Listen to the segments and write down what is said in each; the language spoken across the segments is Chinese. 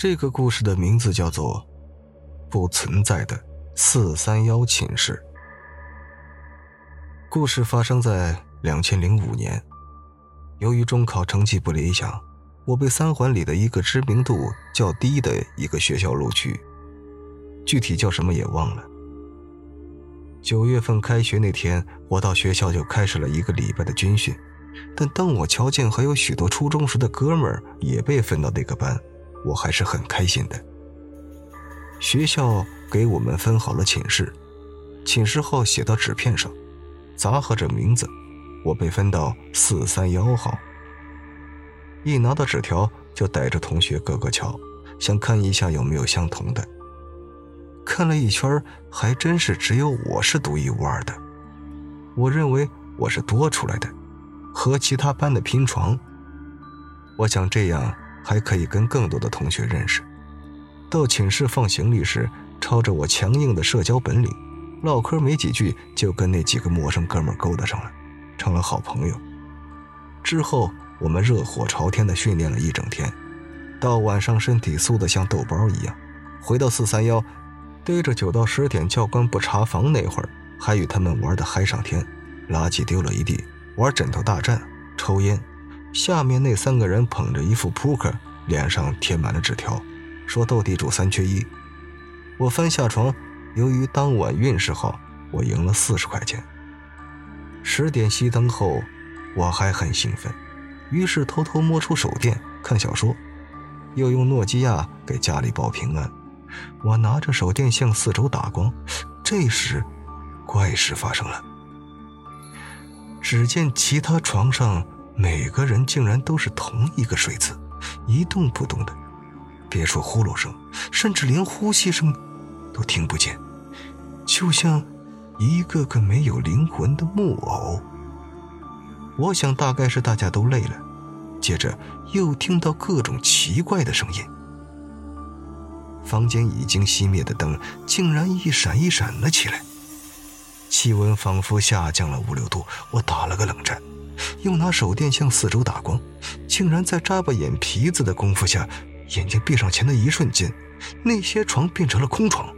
这个故事的名字叫做《不存在的四三幺寝室》。故事发生在两千零五年，由于中考成绩不理想，我被三环里的一个知名度较低的一个学校录取，具体叫什么也忘了。九月份开学那天，我到学校就开始了一个礼拜的军训。但当我瞧见还有许多初中时的哥们儿也被分到那个班，我还是很开心的。学校给我们分好了寝室，寝室号写到纸片上，杂合着名字，我被分到四三幺号。一拿到纸条，就带着同学个个瞧，想看一下有没有相同的。看了一圈，还真是只有我是独一无二的。我认为我是多出来的。和其他班的拼床，我想这样还可以跟更多的同学认识。到寝室放行李时，抄着我强硬的社交本领，唠嗑没几句就跟那几个陌生哥们勾搭上了，成了好朋友。之后我们热火朝天的训练了一整天，到晚上身体酥得像豆包一样。回到四三幺，逮着九到十点教官不查房那会儿，还与他们玩的嗨上天，垃圾丢了一地。玩枕头大战，抽烟，下面那三个人捧着一副扑克，脸上贴满了纸条，说斗地主三缺一。我翻下床，由于当晚运势好，我赢了四十块钱。十点熄灯后，我还很兴奋，于是偷偷摸出手电看小说，又用诺基亚给家里报平安。我拿着手电向四周打光，这时，怪事发生了。只见其他床上每个人竟然都是同一个睡姿，一动不动的，别说呼噜声，甚至连呼吸声都听不见，就像一个个没有灵魂的木偶。我想大概是大家都累了，接着又听到各种奇怪的声音。房间已经熄灭的灯竟然一闪一闪了起来。气温仿佛下降了五六度，我打了个冷战，又拿手电向四周打光，竟然在眨巴眼皮子的功夫下，眼睛闭上前的一瞬间，那些床变成了空床。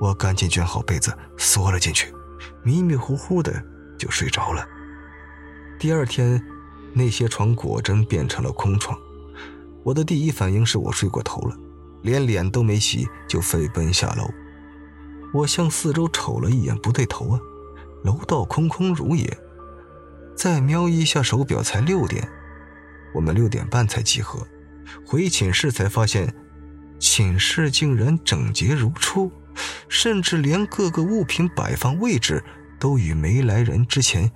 我赶紧卷好被子缩了进去，迷迷糊糊的就睡着了。第二天，那些床果真变成了空床。我的第一反应是我睡过头了，连脸都没洗就飞奔下楼。我向四周瞅了一眼，不对头啊，楼道空空如也。再瞄一下手表，才六点，我们六点半才集合。回寝室才发现，寝室竟然整洁如初，甚至连各个物品摆放位置都与没来人之前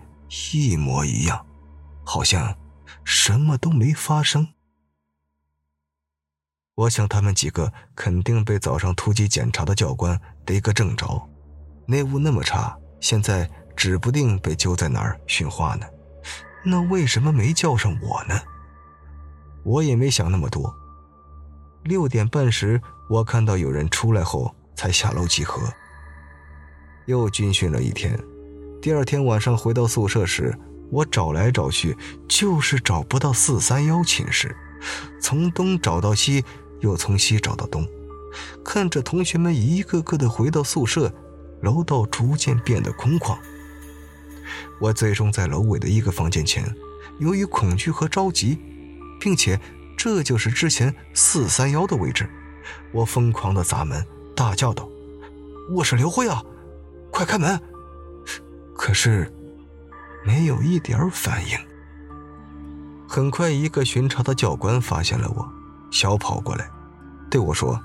一模一样，好像什么都没发生。我想他们几个肯定被早上突击检查的教官逮个正着，内务那么差，现在指不定被揪在哪儿训话呢。那为什么没叫上我呢？我也没想那么多。六点半时，我看到有人出来后，才下楼集合。又军训了一天，第二天晚上回到宿舍时，我找来找去，就是找不到四三幺寝室，从东找到西。又从西找到东，看着同学们一个个的回到宿舍，楼道逐渐变得空旷。我最终在楼尾的一个房间前，由于恐惧和着急，并且这就是之前四三幺的位置，我疯狂的砸门，大叫道：“我是刘辉啊，快开门！”可是没有一点反应。很快，一个巡查的教官发现了我。小跑过来，对我说：“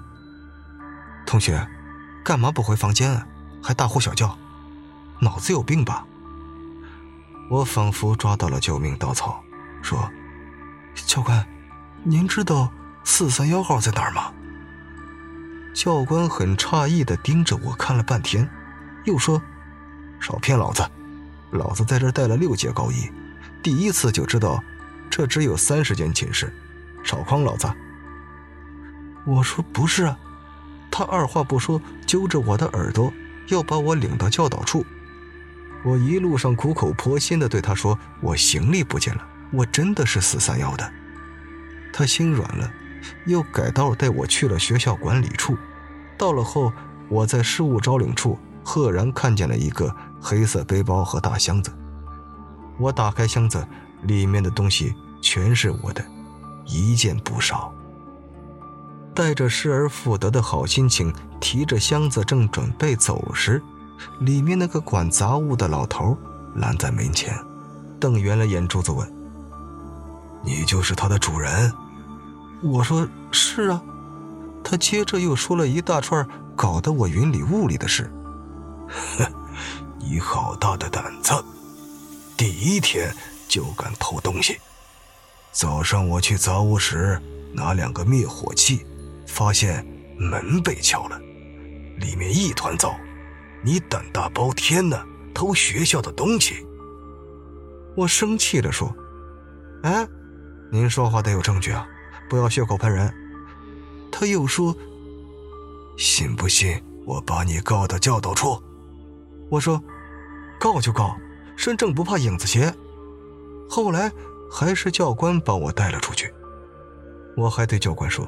同学，干嘛不回房间啊？还大呼小叫，脑子有病吧？”我仿佛抓到了救命稻草，说：“教官，您知道四三幺号在哪儿吗？”教官很诧异的盯着我看了半天，又说：“少骗老子！老子在这待了六届高一，第一次就知道这只有三十间寝室，少诓老子！”我说不是啊，他二话不说揪着我的耳朵要把我领到教导处。我一路上苦口婆心的对他说：“我行李不见了，我真的是四三幺的。”他心软了，又改道带我去了学校管理处。到了后，我在事务招领处赫然看见了一个黑色背包和大箱子。我打开箱子，里面的东西全是我的，一件不少。带着失而复得的好心情，提着箱子正准备走时，里面那个管杂物的老头拦在门前，瞪圆了眼珠子问：“你就是他的主人？”我说：“是啊。”他接着又说了一大串搞得我云里雾里的事。哼，你好大的胆子！第一天就敢偷东西。早上我去杂物室拿两个灭火器。发现门被撬了，里面一团糟。你胆大包天呢，偷学校的东西！我生气地说：“哎，您说话得有证据啊，不要血口喷人。”他又说：“信不信我把你告到教导处？”我说：“告就告，身正不怕影子斜。”后来还是教官把我带了出去。我还对教官说。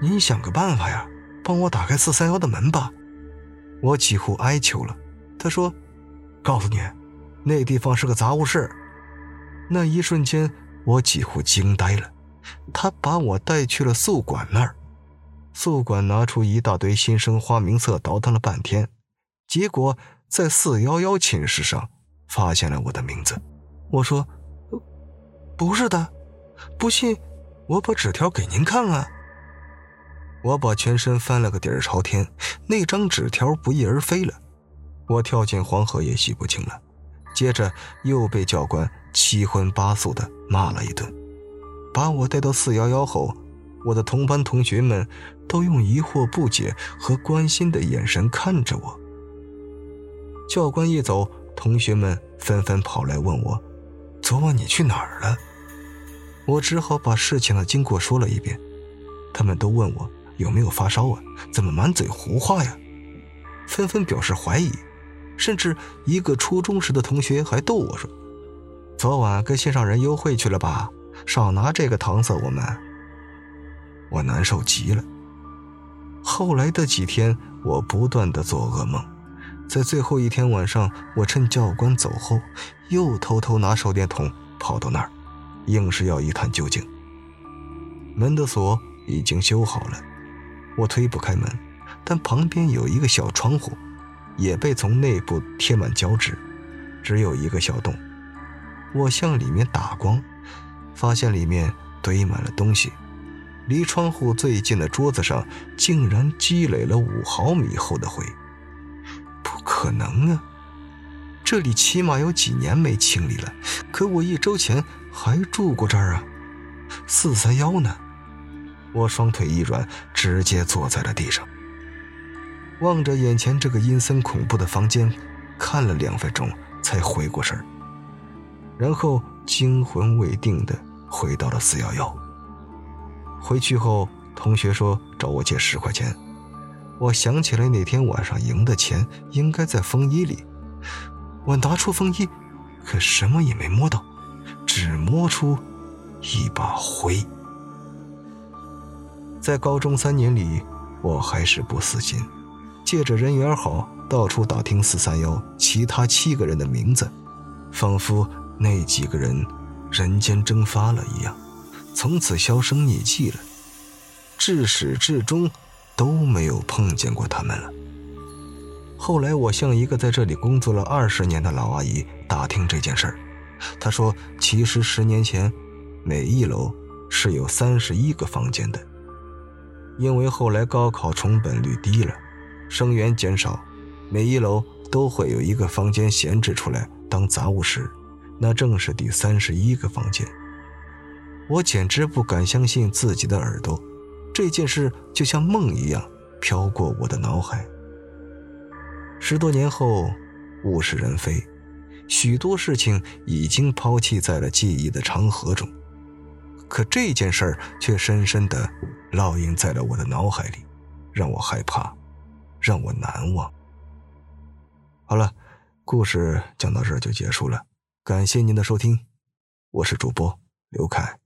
您想个办法呀，帮我打开四三幺的门吧！我几乎哀求了。他说：“告诉你，那地方是个杂物室。”那一瞬间，我几乎惊呆了。他把我带去了宿管那儿。宿管拿出一大堆新生花名册，倒腾了半天，结果在四幺幺寝室上发现了我的名字。我说：“不是的，不信，我把纸条给您看啊。”我把全身翻了个底儿朝天，那张纸条不翼而飞了。我跳进黄河也洗不清了。接着又被教官七荤八素的骂了一顿。把我带到四幺幺后，我的同班同学们都用疑惑、不解和关心的眼神看着我。教官一走，同学们纷纷跑来问我：“昨晚你去哪儿了？”我只好把事情的经过说了一遍。他们都问我。有没有发烧啊？怎么满嘴胡话呀？纷纷表示怀疑，甚至一个初中时的同学还逗我说：“昨晚跟心上人幽会去了吧？少拿这个搪塞我们。”我难受极了。后来的几天，我不断的做噩梦，在最后一天晚上，我趁教官走后，又偷偷拿手电筒跑到那儿，硬是要一探究竟。门的锁已经修好了。我推不开门，但旁边有一个小窗户，也被从内部贴满胶纸，只有一个小洞。我向里面打光，发现里面堆满了东西，离窗户最近的桌子上竟然积累了五毫米厚的灰。不可能啊！这里起码有几年没清理了，可我一周前还住过这儿啊。四三幺呢？我双腿一软，直接坐在了地上，望着眼前这个阴森恐怖的房间，看了两分钟才回过神然后惊魂未定的回到了四幺幺。回去后，同学说找我借十块钱，我想起来那天晚上赢的钱应该在风衣里，我拿出风衣，可什么也没摸到，只摸出一把灰。在高中三年里，我还是不死心，借着人缘好，到处打听四三幺其他七个人的名字，仿佛那几个人人间蒸发了一样，从此销声匿迹了。至始至终都没有碰见过他们了。后来，我向一个在这里工作了二十年的老阿姨打听这件事儿，她说，其实十年前，每一楼是有三十一个房间的。因为后来高考重本率低了，生源减少，每一楼都会有一个房间闲置出来当杂物室，那正是第三十一个房间。我简直不敢相信自己的耳朵，这件事就像梦一样飘过我的脑海。十多年后，物是人非，许多事情已经抛弃在了记忆的长河中。可这件事儿却深深的烙印在了我的脑海里，让我害怕，让我难忘。好了，故事讲到这就结束了，感谢您的收听，我是主播刘凯。